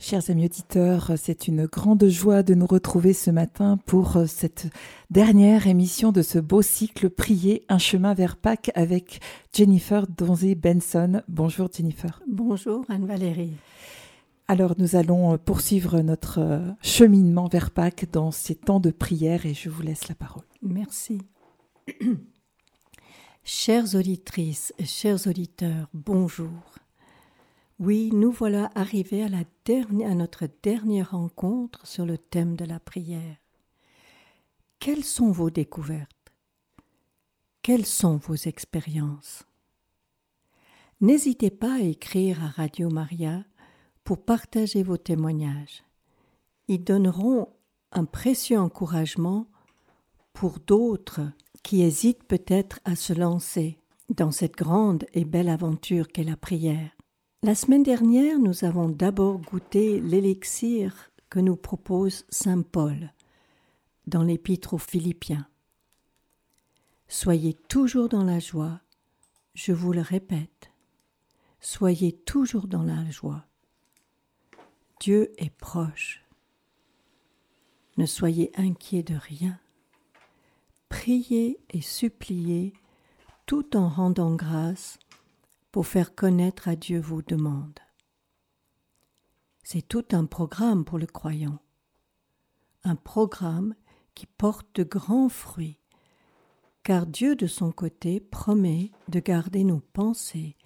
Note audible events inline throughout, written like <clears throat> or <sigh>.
Chers amis auditeurs, c'est une grande joie de nous retrouver ce matin pour euh, cette dernière émission de ce beau cycle Prier un chemin vers Pâques avec Jennifer Donzé Benson. Bonjour Jennifer. Bonjour Anne-Valérie. Alors nous allons euh, poursuivre notre euh, cheminement vers Pâques dans ces temps de prière et je vous laisse la parole. Merci. <clears throat> Chères auditrices chers auditeurs, bonjour. Oui, nous voilà arrivés à, à notre dernière rencontre sur le thème de la prière. Quelles sont vos découvertes? Quelles sont vos expériences? N'hésitez pas à écrire à Radio Maria pour partager vos témoignages. Ils donneront un précieux encouragement pour d'autres qui hésitent peut-être à se lancer dans cette grande et belle aventure qu'est la prière. La semaine dernière, nous avons d'abord goûté l'élixir que nous propose Saint Paul dans l'épître aux Philippiens. Soyez toujours dans la joie, je vous le répète, soyez toujours dans la joie. Dieu est proche. Ne soyez inquiets de rien. Priez et suppliez tout en rendant grâce faire connaître à Dieu vos demandes. C'est tout un programme pour le croyant, un programme qui porte de grands fruits, car Dieu de son côté promet de garder nos pensées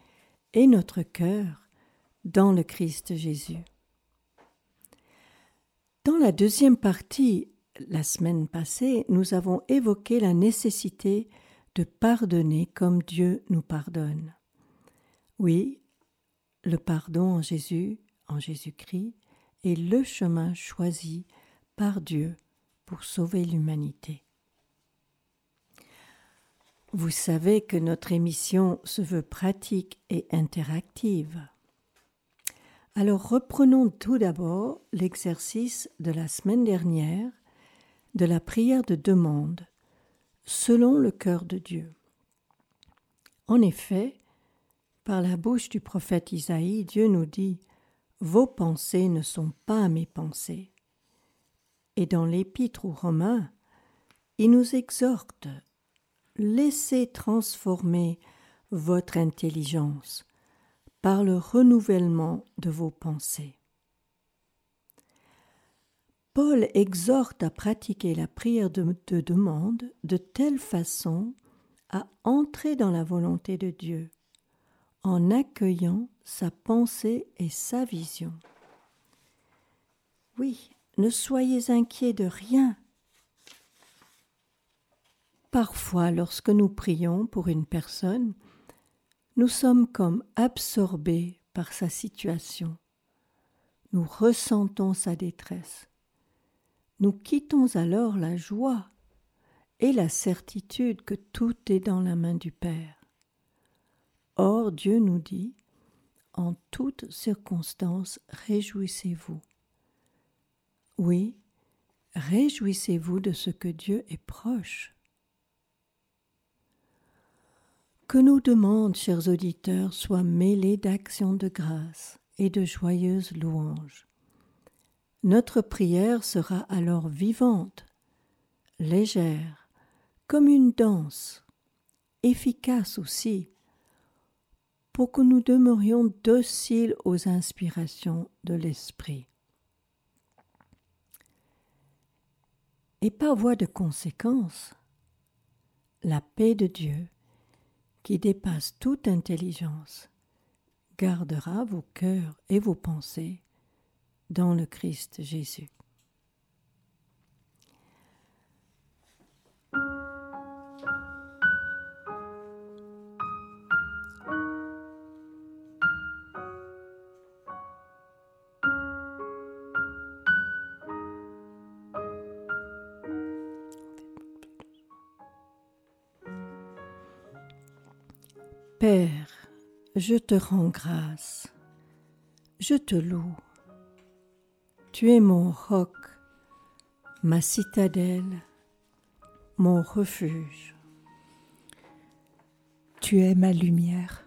et notre cœur dans le Christ Jésus. Dans la deuxième partie, la semaine passée, nous avons évoqué la nécessité de pardonner comme Dieu nous pardonne. Oui, le pardon en Jésus, en Jésus-Christ, est le chemin choisi par Dieu pour sauver l'humanité. Vous savez que notre émission se veut pratique et interactive. Alors reprenons tout d'abord l'exercice de la semaine dernière de la prière de demande selon le cœur de Dieu. En effet, par la bouche du prophète Isaïe, Dieu nous dit Vos pensées ne sont pas mes pensées. Et dans l'Épître aux Romains, il nous exhorte Laissez transformer votre intelligence par le renouvellement de vos pensées. Paul exhorte à pratiquer la prière de, de, demande de telle façon à entrer dans la volonté de Dieu en accueillant sa pensée et sa vision. Oui, ne soyez inquiets de rien. Parfois, lorsque nous prions pour une personne, nous sommes comme absorbés par sa situation. Nous ressentons sa détresse. Nous quittons alors la joie et la certitude que tout est dans la main du Père. Or Dieu nous dit, en toutes circonstances, réjouissez-vous. Oui, réjouissez-vous de ce que Dieu est proche. Que nos demandes, chers auditeurs, soient mêlées d'actions de grâce et de joyeuses louanges. Notre prière sera alors vivante, légère, comme une danse, efficace aussi, pour que nous demeurions dociles aux inspirations de l'Esprit. Et par voie de conséquence, la paix de Dieu, qui dépasse toute intelligence, gardera vos cœurs et vos pensées dans le Christ Jésus. Je te rends grâce, je te loue. Tu es mon roc, ma citadelle, mon refuge. Tu es ma lumière.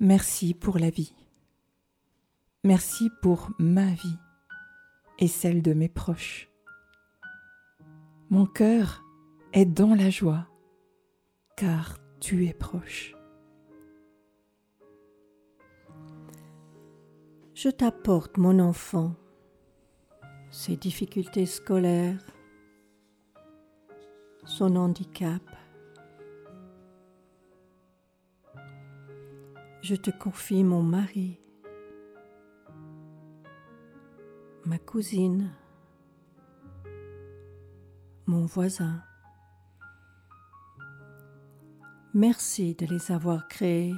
Merci pour la vie. Merci pour ma vie et celle de mes proches. Mon cœur est dans la joie, car tu es proche. Je t'apporte, mon enfant, ses difficultés scolaires, son handicap. Je te confie mon mari, ma cousine, mon voisin. Merci de les avoir créés.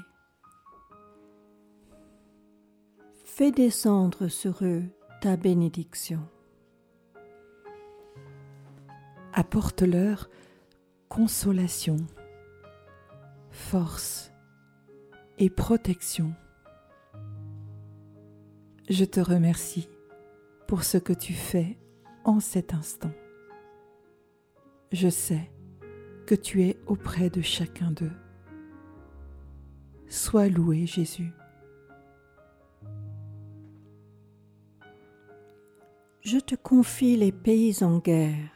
Fais descendre sur eux ta bénédiction. Apporte-leur consolation, force et protection. Je te remercie pour ce que tu fais en cet instant. Je sais que tu es auprès de chacun d'eux. Sois loué Jésus. Je te confie les pays en guerre.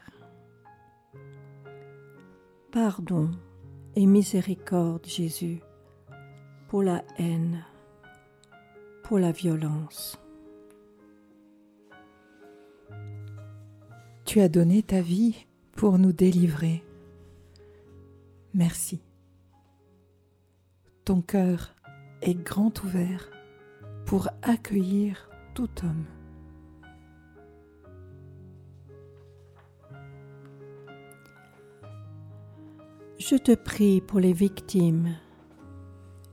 Pardon et miséricorde Jésus pour la haine, pour la violence. Tu as donné ta vie pour nous délivrer. Merci. Ton cœur est grand ouvert pour accueillir tout homme. Je te prie pour les victimes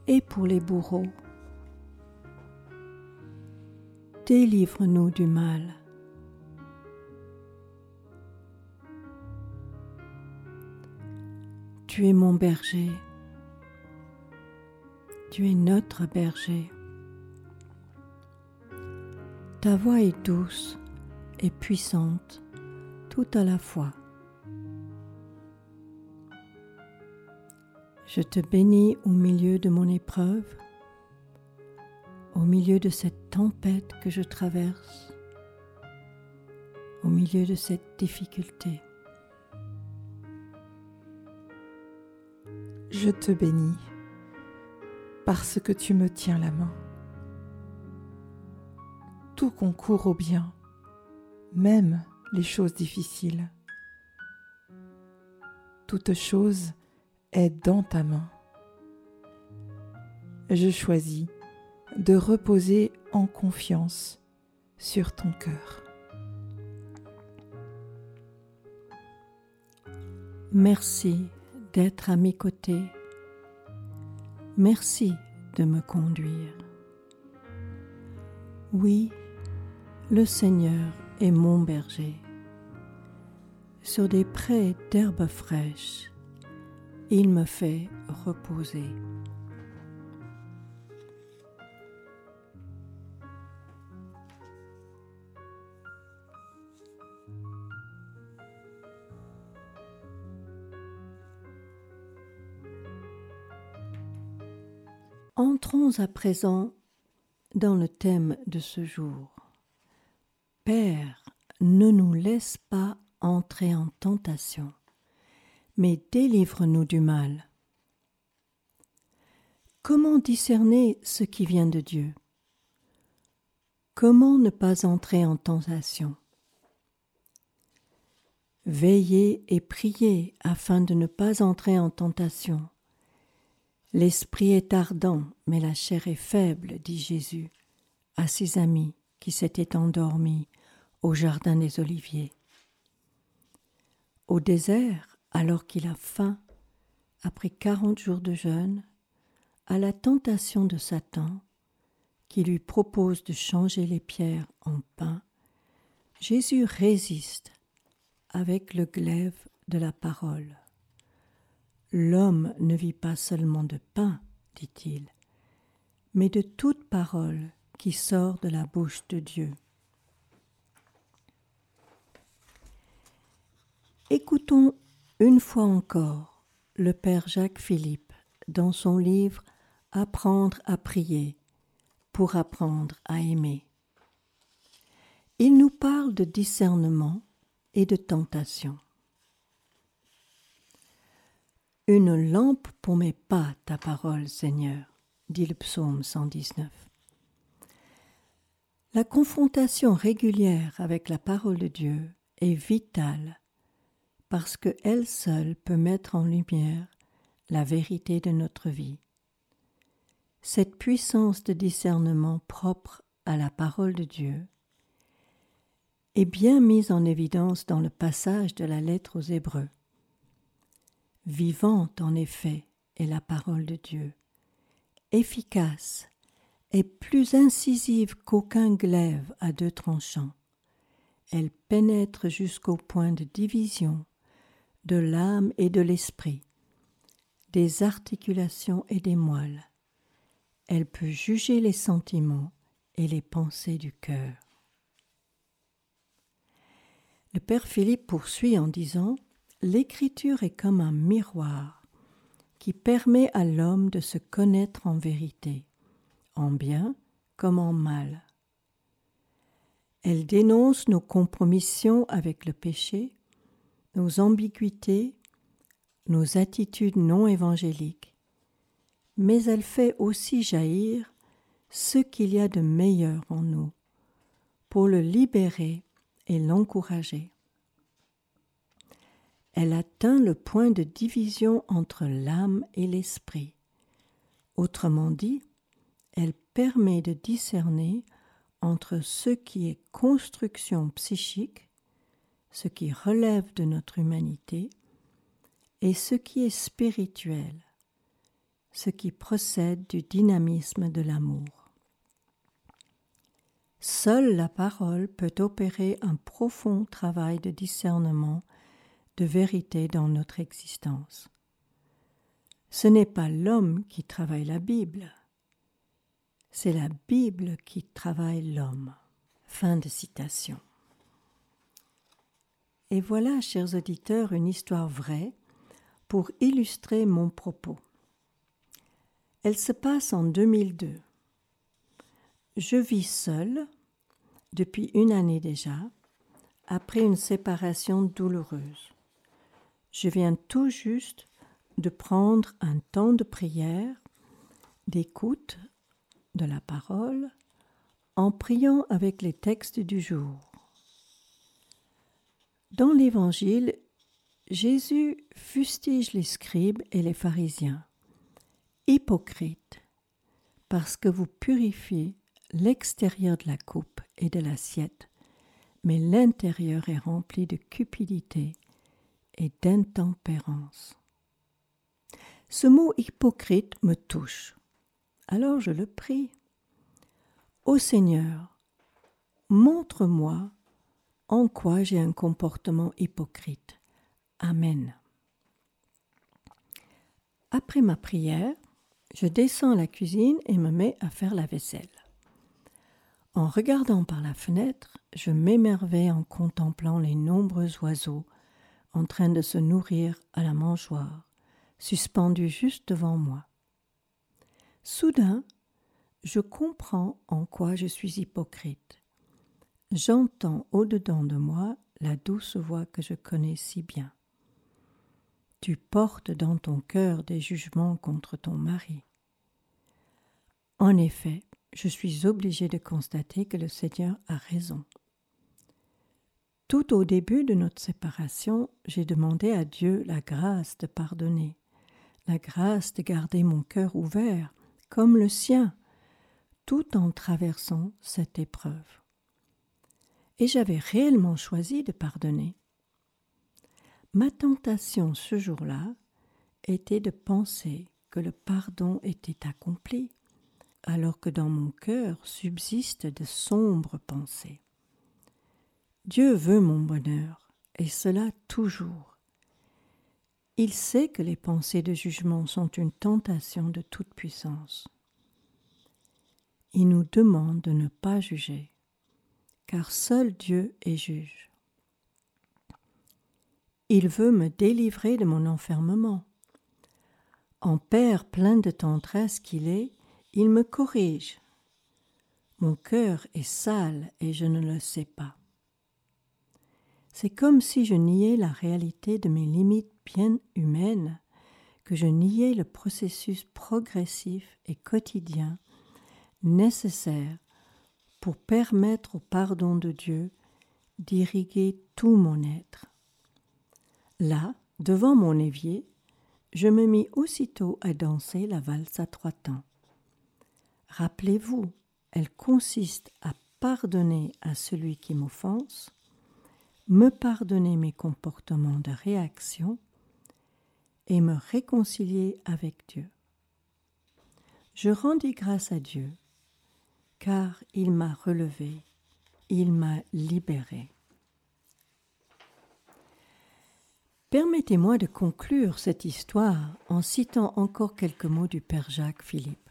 et pour les bourreaux. Délivre-nous du mal. Tu es mon berger. Tu es notre berger. Ta voix est douce et puissante tout à la fois. Je te bénis au milieu de mon épreuve, au milieu de cette tempête que je traverse, au milieu de cette difficulté. Je te bénis parce que tu me tiens la main. Tout concourt au bien, même les choses difficiles. Toute chose est dans ta main. Je choisis de reposer en confiance sur ton cœur. Merci d'être à mes côtés. Merci de me conduire. Oui, le Seigneur est mon berger. Sur des prés d'herbes fraîches, il me fait reposer. Entrons à présent dans le thème de ce jour. Père, ne nous laisse pas entrer en tentation, mais délivre-nous du mal. Comment discerner ce qui vient de Dieu? Comment ne pas entrer en tentation? Veillez et priez afin de ne pas entrer en tentation. L'esprit est ardent, mais la chair est faible, dit Jésus à ses amis qui s'étaient endormis au jardin des Oliviers. Au désert, alors qu'il a faim, après quarante jours de jeûne, à la tentation de Satan, qui lui propose de changer les pierres en pain, Jésus résiste avec le glaive de la parole. L'homme ne vit pas seulement de pain, dit-il, mais de toute parole qui sort de la bouche de Dieu. Écoutons une fois encore le Père Jacques Philippe dans son livre Apprendre à prier pour apprendre à aimer. il nous parle de discernement et de tentation. Une lampe pour mes pas, ta parole, Seigneur, dit le psaume 119. La confrontation régulière avec la parole de Dieu est vitale parce qu'elle seule peut mettre en lumière la vérité de notre vie. Cette puissance de discernement propre à la parole de Dieu est bien mise en évidence dans le passage de la lettre aux Hébreux. Vivante en effet est la parole de Dieu, efficace est plus incisive qu'aucun glaive à deux tranchants. Elle pénètre jusqu'au point de division de l'âme et de l'esprit, des articulations et des moelles. Elle peut juger les sentiments et les pensées du cœur. Le Père Philippe poursuit en disant L'écriture est comme un miroir qui permet à l'homme de se connaître en vérité en bien comme en mal. Elle dénonce nos compromissions avec le péché, nos ambiguïtés, nos attitudes non évangéliques, mais elle fait aussi jaillir ce qu'il y a de meilleur en nous, pour le libérer et l'encourager. Elle atteint le point de division entre l'âme et l'esprit. Autrement dit, elle permet de discerner entre ce qui est construction psychique, ce qui relève de notre humanité, et ce qui est spirituel, ce qui procède du dynamisme de l'amour. Seule la parole peut opérer un profond travail de discernement de vérité dans notre existence. Ce n'est pas l'homme qui travaille la Bible, c'est la Bible qui travaille l'homme. Fin de citation. Et voilà, chers auditeurs, une histoire vraie pour illustrer mon propos. Elle se passe en 2002. Je vis seule depuis une année déjà, après une séparation douloureuse. Je viens tout juste de prendre un temps de prière, d'écoute de la parole en priant avec les textes du jour. Dans l'Évangile, Jésus fustige les scribes et les pharisiens. Hypocrites, parce que vous purifiez l'extérieur de la coupe et de l'assiette, mais l'intérieur est rempli de cupidité et d'intempérance. Ce mot hypocrite me touche. Alors je le prie. Ô Seigneur, montre-moi en quoi j'ai un comportement hypocrite. Amen. Après ma prière, je descends à la cuisine et me mets à faire la vaisselle. En regardant par la fenêtre, je m'émerveille en contemplant les nombreux oiseaux en train de se nourrir à la mangeoire, suspendus juste devant moi. Soudain, je comprends en quoi je suis hypocrite. J'entends au-dedans de moi la douce voix que je connais si bien. Tu portes dans ton cœur des jugements contre ton mari. En effet, je suis obligé de constater que le Seigneur a raison. Tout au début de notre séparation, j'ai demandé à Dieu la grâce de pardonner, la grâce de garder mon cœur ouvert comme le sien, tout en traversant cette épreuve. Et j'avais réellement choisi de pardonner. Ma tentation ce jour-là était de penser que le pardon était accompli, alors que dans mon cœur subsistent de sombres pensées. Dieu veut mon bonheur, et cela toujours. Il sait que les pensées de jugement sont une tentation de toute puissance. Il nous demande de ne pas juger, car seul Dieu est juge. Il veut me délivrer de mon enfermement. En père plein de tendresse qu'il est, il me corrige. Mon cœur est sale et je ne le sais pas. C'est comme si je niais la réalité de mes limites bien humaines, que je niais le processus progressif et quotidien nécessaire pour permettre au pardon de Dieu d'irriguer tout mon être. Là, devant mon évier, je me mis aussitôt à danser la valse à trois temps. Rappelez-vous, elle consiste à pardonner à celui qui m'offense, me pardonner mes comportements de réaction et me réconcilier avec Dieu. Je rendis grâce à Dieu, car il m'a relevé, il m'a libéré. Permettez-moi de conclure cette histoire en citant encore quelques mots du Père Jacques Philippe.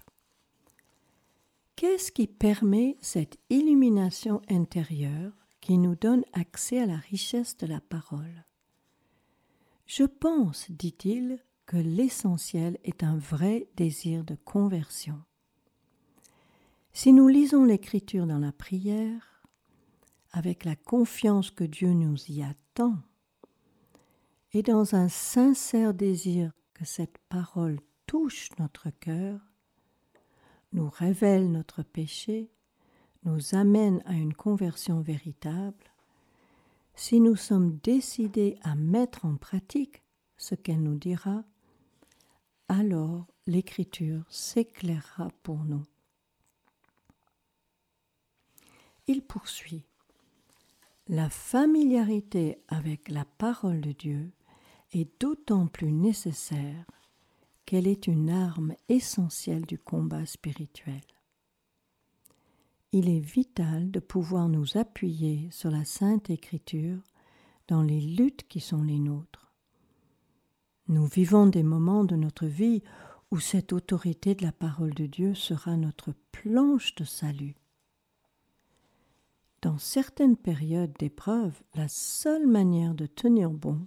Qu'est-ce qui permet cette illumination intérieure qui nous donne accès à la richesse de la parole? Je pense, dit-il, que l'essentiel est un vrai désir de conversion. Si nous lisons l'Écriture dans la prière, avec la confiance que Dieu nous y attend, et dans un sincère désir que cette parole touche notre cœur, nous révèle notre péché nous amène à une conversion véritable, si nous sommes décidés à mettre en pratique ce qu'elle nous dira, alors l'Écriture s'éclairera pour nous. Il poursuit. La familiarité avec la parole de Dieu est d'autant plus nécessaire qu'elle est une arme essentielle du combat spirituel il est vital de pouvoir nous appuyer sur la Sainte Écriture dans les luttes qui sont les nôtres. Nous vivons des moments de notre vie où cette autorité de la parole de Dieu sera notre planche de salut. Dans certaines périodes d'épreuve, la seule manière de tenir bon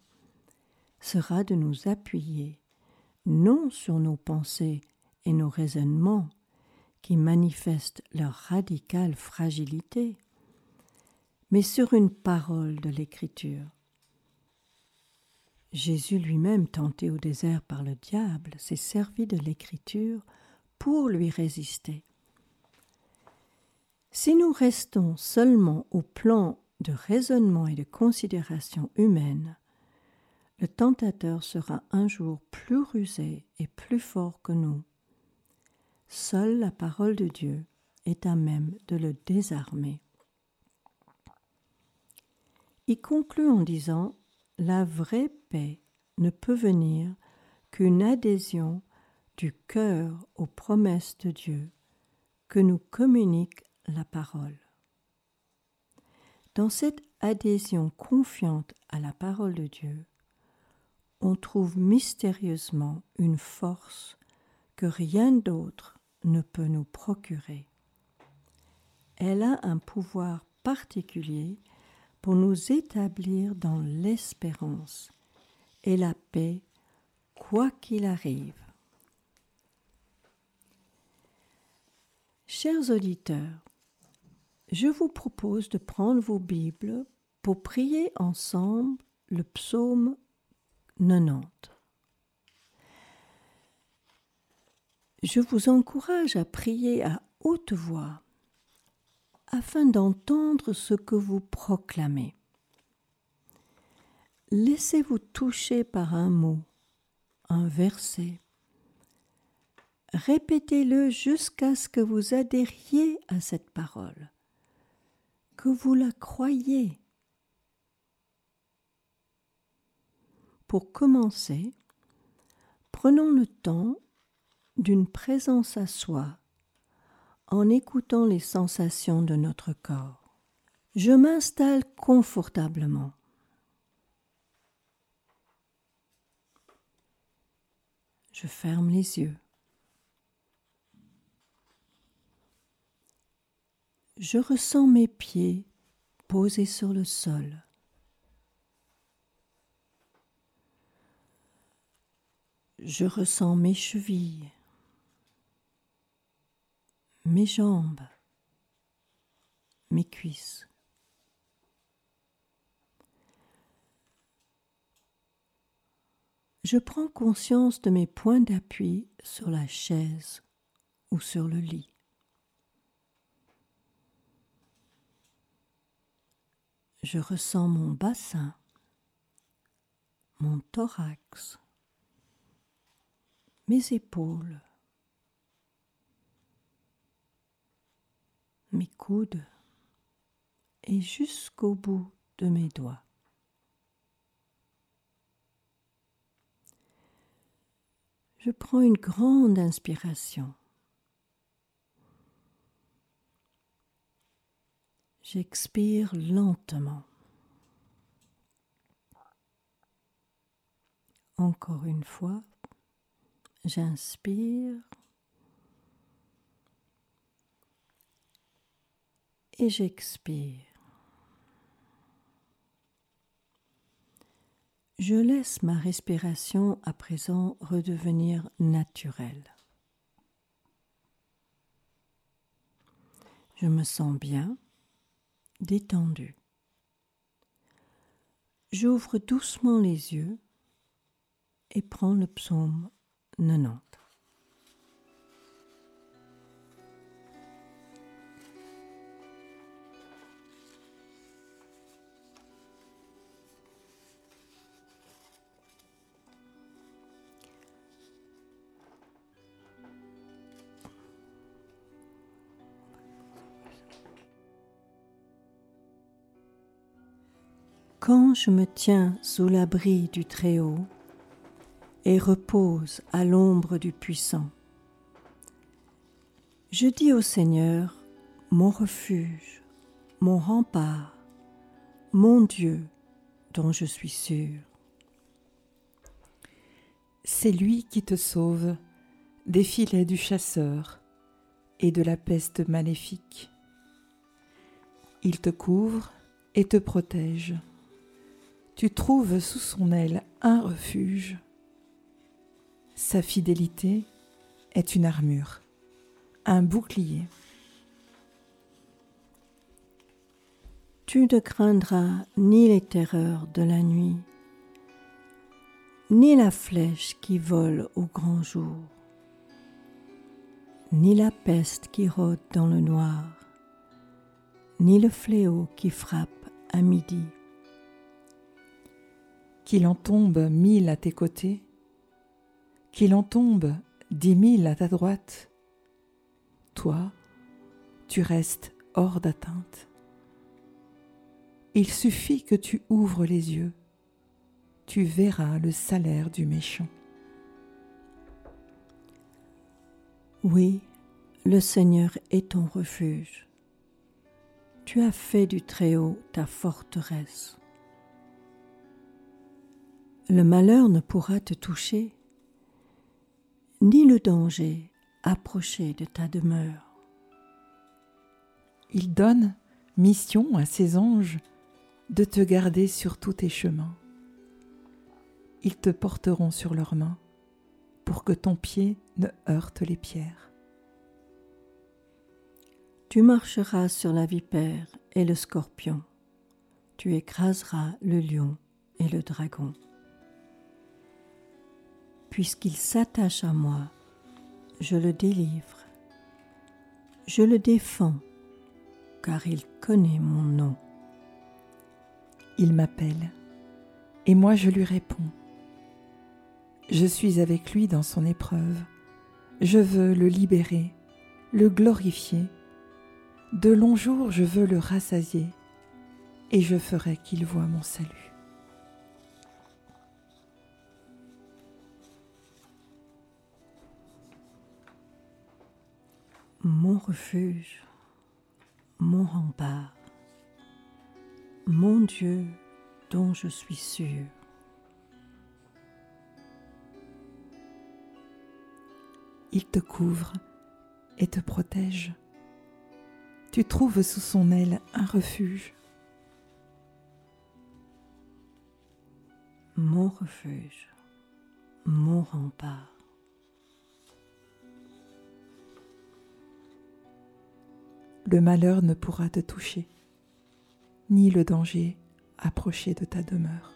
sera de nous appuyer non sur nos pensées et nos raisonnements, qui manifestent leur radicale fragilité, mais sur une parole de l'Écriture. Jésus lui-même, tenté au désert par le diable, s'est servi de l'Écriture pour lui résister. Si nous restons seulement au plan de raisonnement et de considération humaine, le tentateur sera un jour plus rusé et plus fort que nous. Seule la parole de Dieu est à même de le désarmer. Il conclut en disant La vraie paix ne peut venir qu'une adhésion du cœur aux promesses de Dieu que nous communique la parole. Dans cette adhésion confiante à la parole de Dieu, on trouve mystérieusement une force que rien d'autre ne peut nous procurer. Elle a un pouvoir particulier pour nous établir dans l'espérance et la paix, quoi qu'il arrive. Chers auditeurs, je vous propose de prendre vos Bibles pour prier ensemble le psaume 90. je vous encourage à prier à haute voix afin d'entendre ce que vous proclamez. Laissez-vous toucher par un mot, un verset. Répétez-le jusqu'à ce que vous adhériez à cette parole, que vous la croyez. Pour commencer, prenons le temps d'une présence à soi en écoutant les sensations de notre corps. Je m'installe confortablement. Je ferme les yeux. Je ressens mes pieds posés sur le sol. Je ressens mes chevilles mes jambes, mes cuisses. Je prends conscience de mes points d'appui sur la chaise ou sur le lit. Je ressens mon bassin, mon thorax, mes épaules, mes coudes et jusqu'au bout de mes doigts. Je prends une grande inspiration. J'expire lentement. Encore une fois, j'inspire et j'expire. Je laisse ma respiration à présent redevenir naturelle. Je me sens bien, détendu. J'ouvre doucement les yeux et prends le psaume 90. Je me tiens sous l'abri du Très-Haut et repose à l'ombre du Puissant, je dis au Seigneur, mon refuge, mon rempart, mon Dieu dont je suis sûr. C'est lui qui te sauve des filets du chasseur et de la peste maléfique. Il te couvre et te protège tu trouves sous son aile un refuge. Sa fidélité est une armure, un bouclier. Tu ne craindras ni les terreurs de la nuit, ni la flèche qui vole au grand jour, ni la peste qui rôde dans le noir, ni le fléau qui frappe à midi qu'il en tombe mille à tes côtés, qu'il en tombe dix mille à ta droite, toi, tu restes hors d'atteinte. Il suffit que tu ouvres les yeux, tu verras le salaire du méchant. Oui, le Seigneur est ton refuge. Tu as fait du Très-Haut ta forteresse. Le malheur ne pourra te toucher, ni le danger approcher de ta demeure. Il donne mission à ses anges de te garder sur tous tes chemins. Ils te porteront sur leurs mains pour que ton pied ne heurte les pierres. Tu marcheras sur la vipère et le scorpion, tu écraseras le lion et le dragon puisqu'il s'attache à moi, je le délivre. Je le défends, car il connaît mon nom. Il m'appelle, et moi je lui réponds. Je suis avec lui dans son épreuve. Je veux le libérer, le glorifier. De longs jours je veux le rassasier, et je ferai qu'il voie mon salut. Mon refuge, mon rempart, mon Dieu dont je suis sûr. Il te couvre et te protège. Tu trouves sous son aile un refuge. Mon refuge, mon rempart. Le malheur ne pourra te toucher, ni le danger approcher de ta demeure.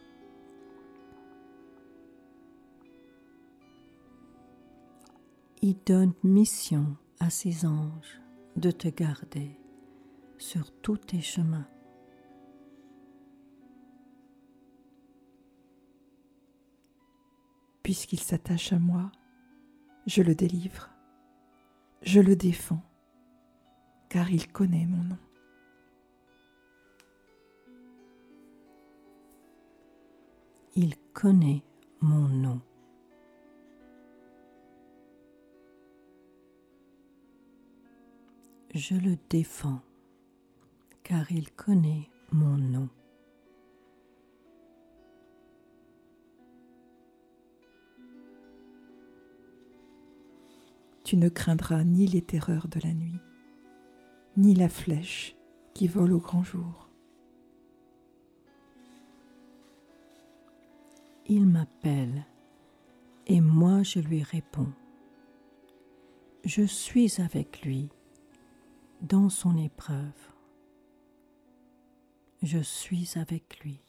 Il donne mission à ses anges de te garder sur tous tes chemins. Puisqu'il s'attache à moi, je le délivre, je le défends, car il connaît mon nom. Il connaît mon nom. Je le défends, car il connaît mon nom. Tu ne craindras ni les terreurs de la nuit, ni la flèche qui vole au grand jour. Il m'appelle et moi je lui réponds. Je suis avec lui dans son épreuve. Je suis avec lui.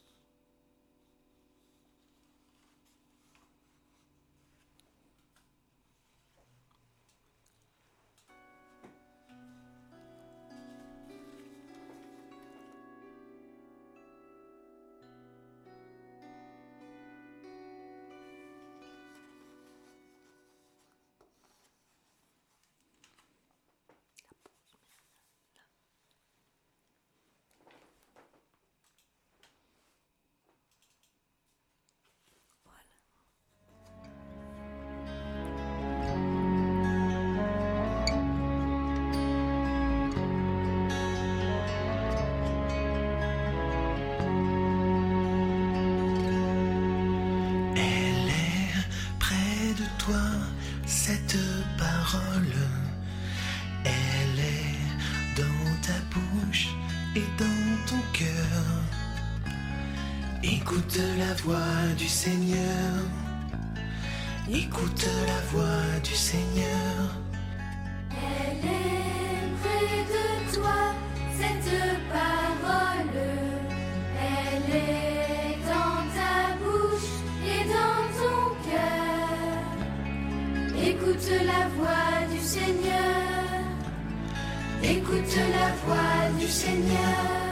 Écoute la voix du Seigneur. Écoute la voix du Seigneur. Elle est près de toi, cette parole. Elle est dans ta bouche et dans ton cœur. Écoute la voix du Seigneur. Écoute la voix du Seigneur.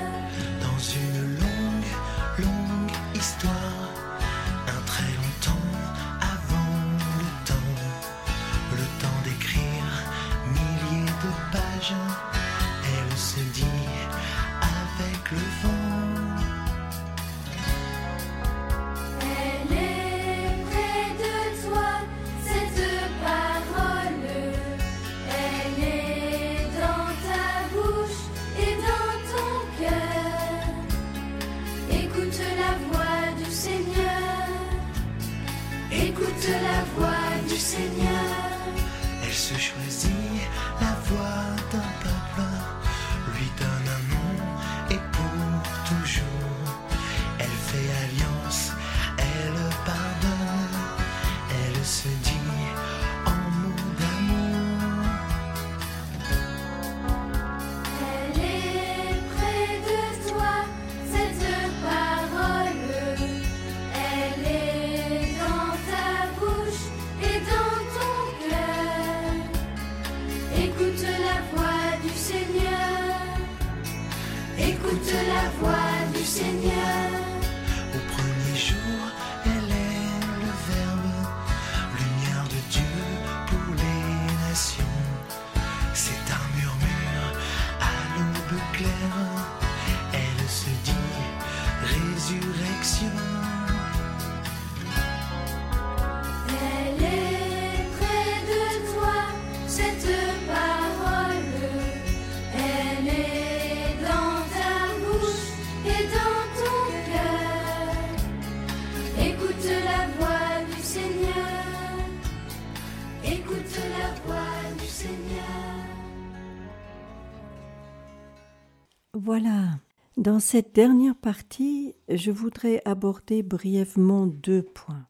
Dans cette dernière partie, je voudrais aborder brièvement deux points.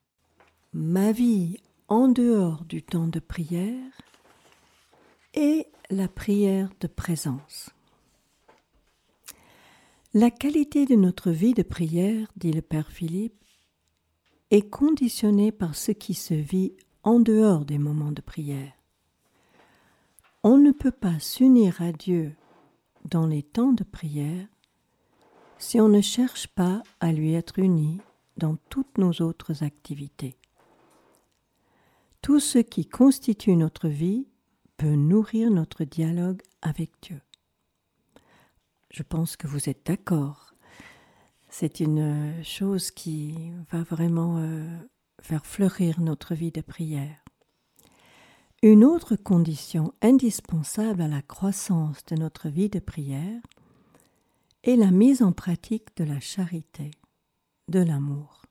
Ma vie en dehors du temps de prière et la prière de présence. La qualité de notre vie de prière, dit le Père Philippe, est conditionnée par ce qui se vit en dehors des moments de prière. On ne peut pas s'unir à Dieu dans les temps de prière si on ne cherche pas à lui être uni dans toutes nos autres activités. Tout ce qui constitue notre vie peut nourrir notre dialogue avec Dieu. Je pense que vous êtes d'accord. C'est une chose qui va vraiment euh, faire fleurir notre vie de prière. Une autre condition indispensable à la croissance de notre vie de prière est la mise en pratique de la charité, de l'amour.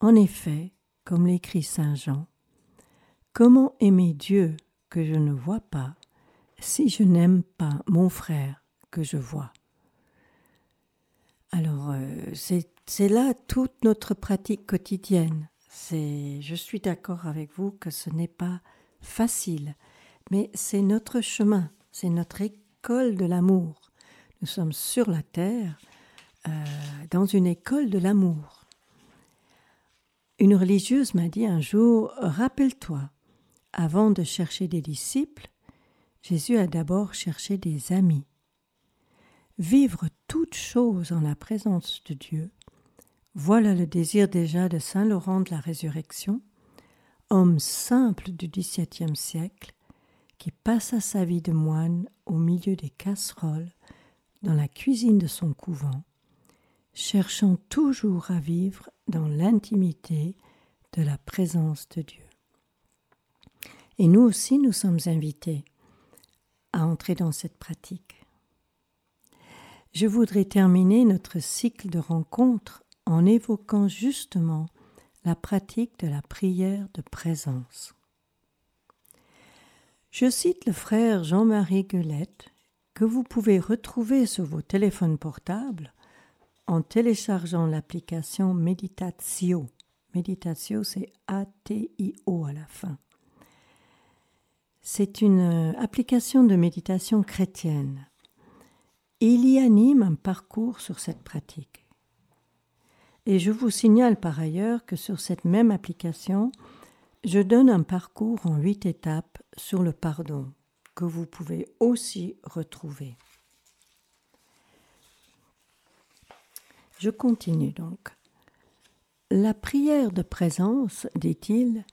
En effet, comme l'écrit Saint Jean, comment aimer Dieu que je ne vois pas si je n'aime pas mon frère que je vois? Alors, euh, c'est là toute notre pratique quotidienne. Je suis d'accord avec vous que ce n'est pas facile, mais c'est notre chemin, c'est notre école de l'amour. Nous sommes sur la terre, euh, dans une école de l'amour. Une religieuse m'a dit un jour, rappelle-toi, avant de chercher des disciples, Jésus a d'abord cherché des amis. Vivre toute chose en la présence de Dieu, voilà le désir déjà de Saint Laurent de la Résurrection, homme simple du XVIIe siècle, qui passa sa vie de moine au milieu des casseroles, dans la cuisine de son couvent, cherchant toujours à vivre dans l'intimité de la présence de Dieu. Et nous aussi, nous sommes invités à entrer dans cette pratique. Je voudrais terminer notre cycle de rencontres en évoquant justement la pratique de la prière de présence. Je cite le frère Jean-Marie Guelette, que vous pouvez retrouver sur vos téléphones portables en téléchargeant l'application Meditatio. Meditatio, c'est A-T-I-O à la fin. C'est une euh, application de méditation chrétienne. Il y anime un parcours sur cette pratique. Et je vous signale par ailleurs que sur cette même application, je donne un parcours en huit étapes sur le pardon que vous pouvez aussi retrouver. Je continue donc. La prière de présence, dit-il,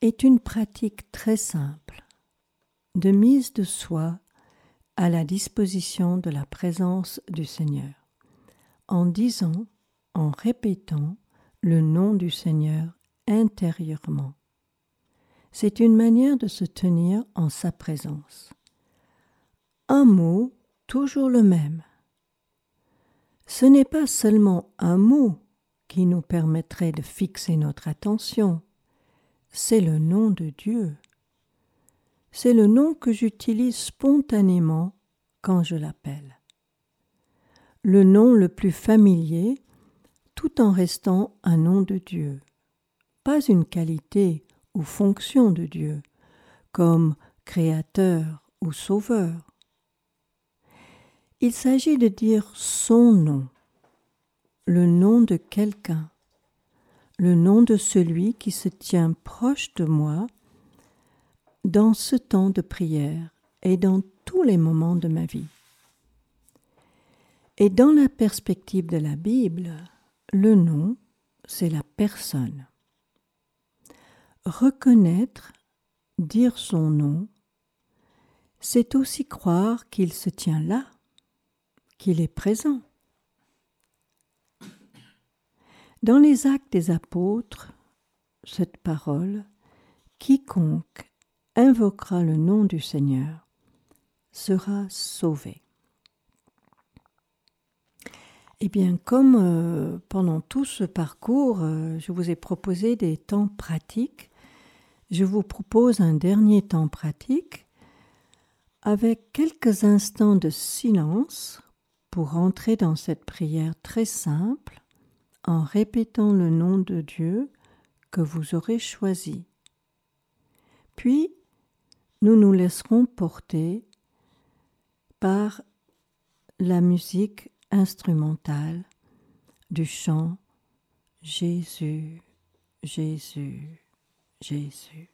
est une pratique très simple, de mise de soi à la disposition de la présence du Seigneur, en disant en répétant le nom du Seigneur intérieurement. C'est une manière de se tenir en sa présence. Un mot, toujours le même. Ce n'est pas seulement un mot qui nous permettrait de fixer notre attention, c'est le nom de Dieu. C'est le nom que j'utilise spontanément quand je l'appelle. Le nom le plus familier tout en restant un nom de Dieu, pas une qualité ou fonction de Dieu, comme créateur ou sauveur. Il s'agit de dire son nom, le nom de quelqu'un, le nom de celui qui se tient proche de moi dans ce temps de prière et dans tous les moments de ma vie. Et dans la perspective de la Bible, le nom, c'est la personne. Reconnaître, dire son nom, c'est aussi croire qu'il se tient là, qu'il est présent. Dans les actes des apôtres, cette parole, quiconque invoquera le nom du Seigneur sera sauvé. Eh bien, comme euh, pendant tout ce parcours, euh, je vous ai proposé des temps pratiques, je vous propose un dernier temps pratique avec quelques instants de silence pour entrer dans cette prière très simple en répétant le nom de Dieu que vous aurez choisi. Puis, nous nous laisserons porter par la musique instrumentale du chant Jésus, Jésus, Jésus.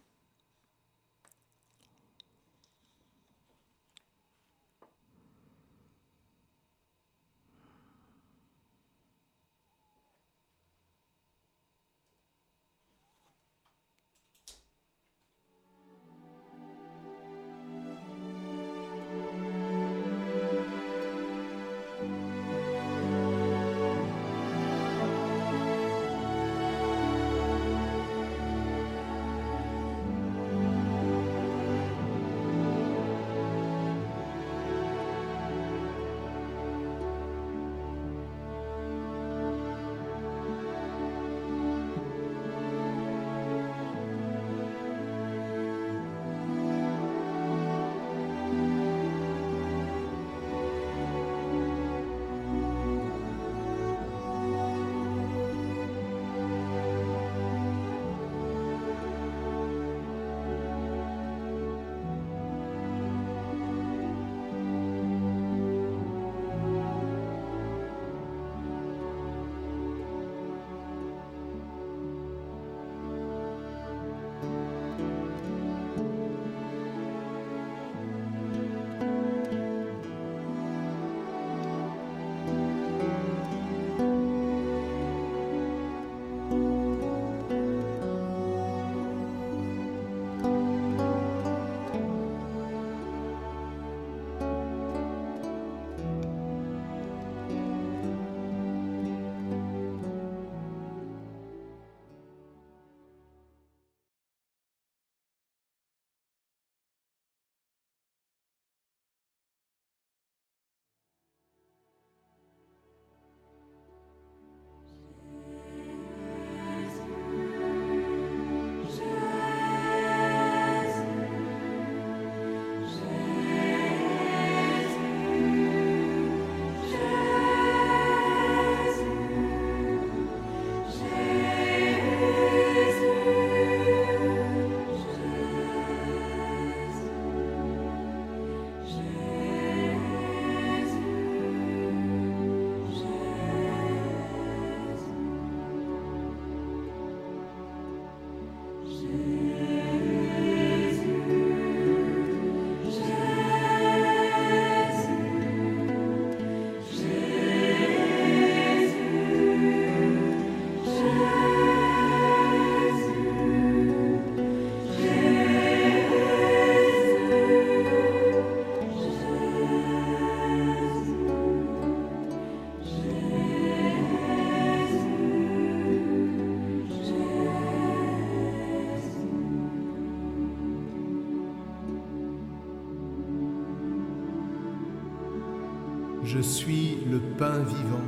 Je suis le pain vivant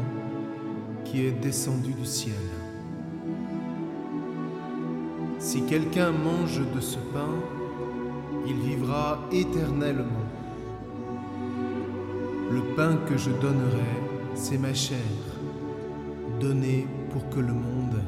qui est descendu du ciel. Si quelqu'un mange de ce pain, il vivra éternellement. Le pain que je donnerai, c'est ma chair, donnée pour que le monde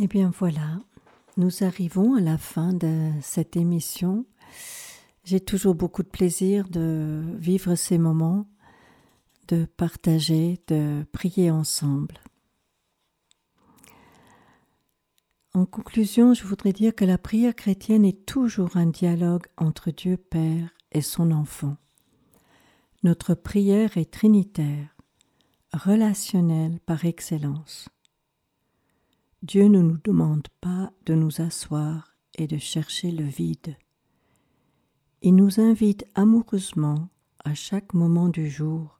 Eh bien voilà, nous arrivons à la fin de cette émission. J'ai toujours beaucoup de plaisir de vivre ces moments, de partager, de prier ensemble. En conclusion, je voudrais dire que la prière chrétienne est toujours un dialogue entre Dieu Père et son enfant. Notre prière est trinitaire, relationnelle par excellence. Dieu ne nous demande pas de nous asseoir et de chercher le vide. Il nous invite amoureusement, à chaque moment du jour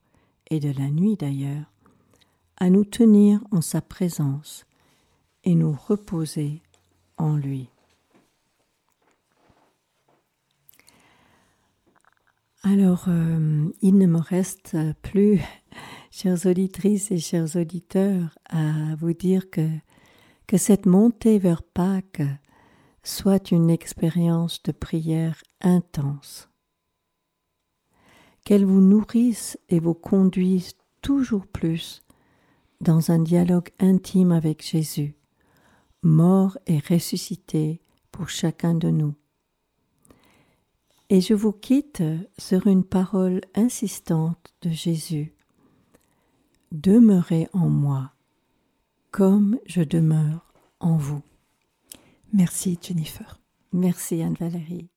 et de la nuit d'ailleurs, à nous tenir en sa présence et nous reposer en lui. Alors, euh, il ne me reste plus, <laughs> chères auditrices et chers auditeurs, à vous dire que, que cette montée vers Pâques soit une expérience de prière intense, qu'elle vous nourrisse et vous conduise toujours plus dans un dialogue intime avec Jésus, mort et ressuscité pour chacun de nous. Et je vous quitte sur une parole insistante de Jésus. Demeurez en moi, comme je demeure en vous. Merci Jennifer. Merci Anne-Valérie.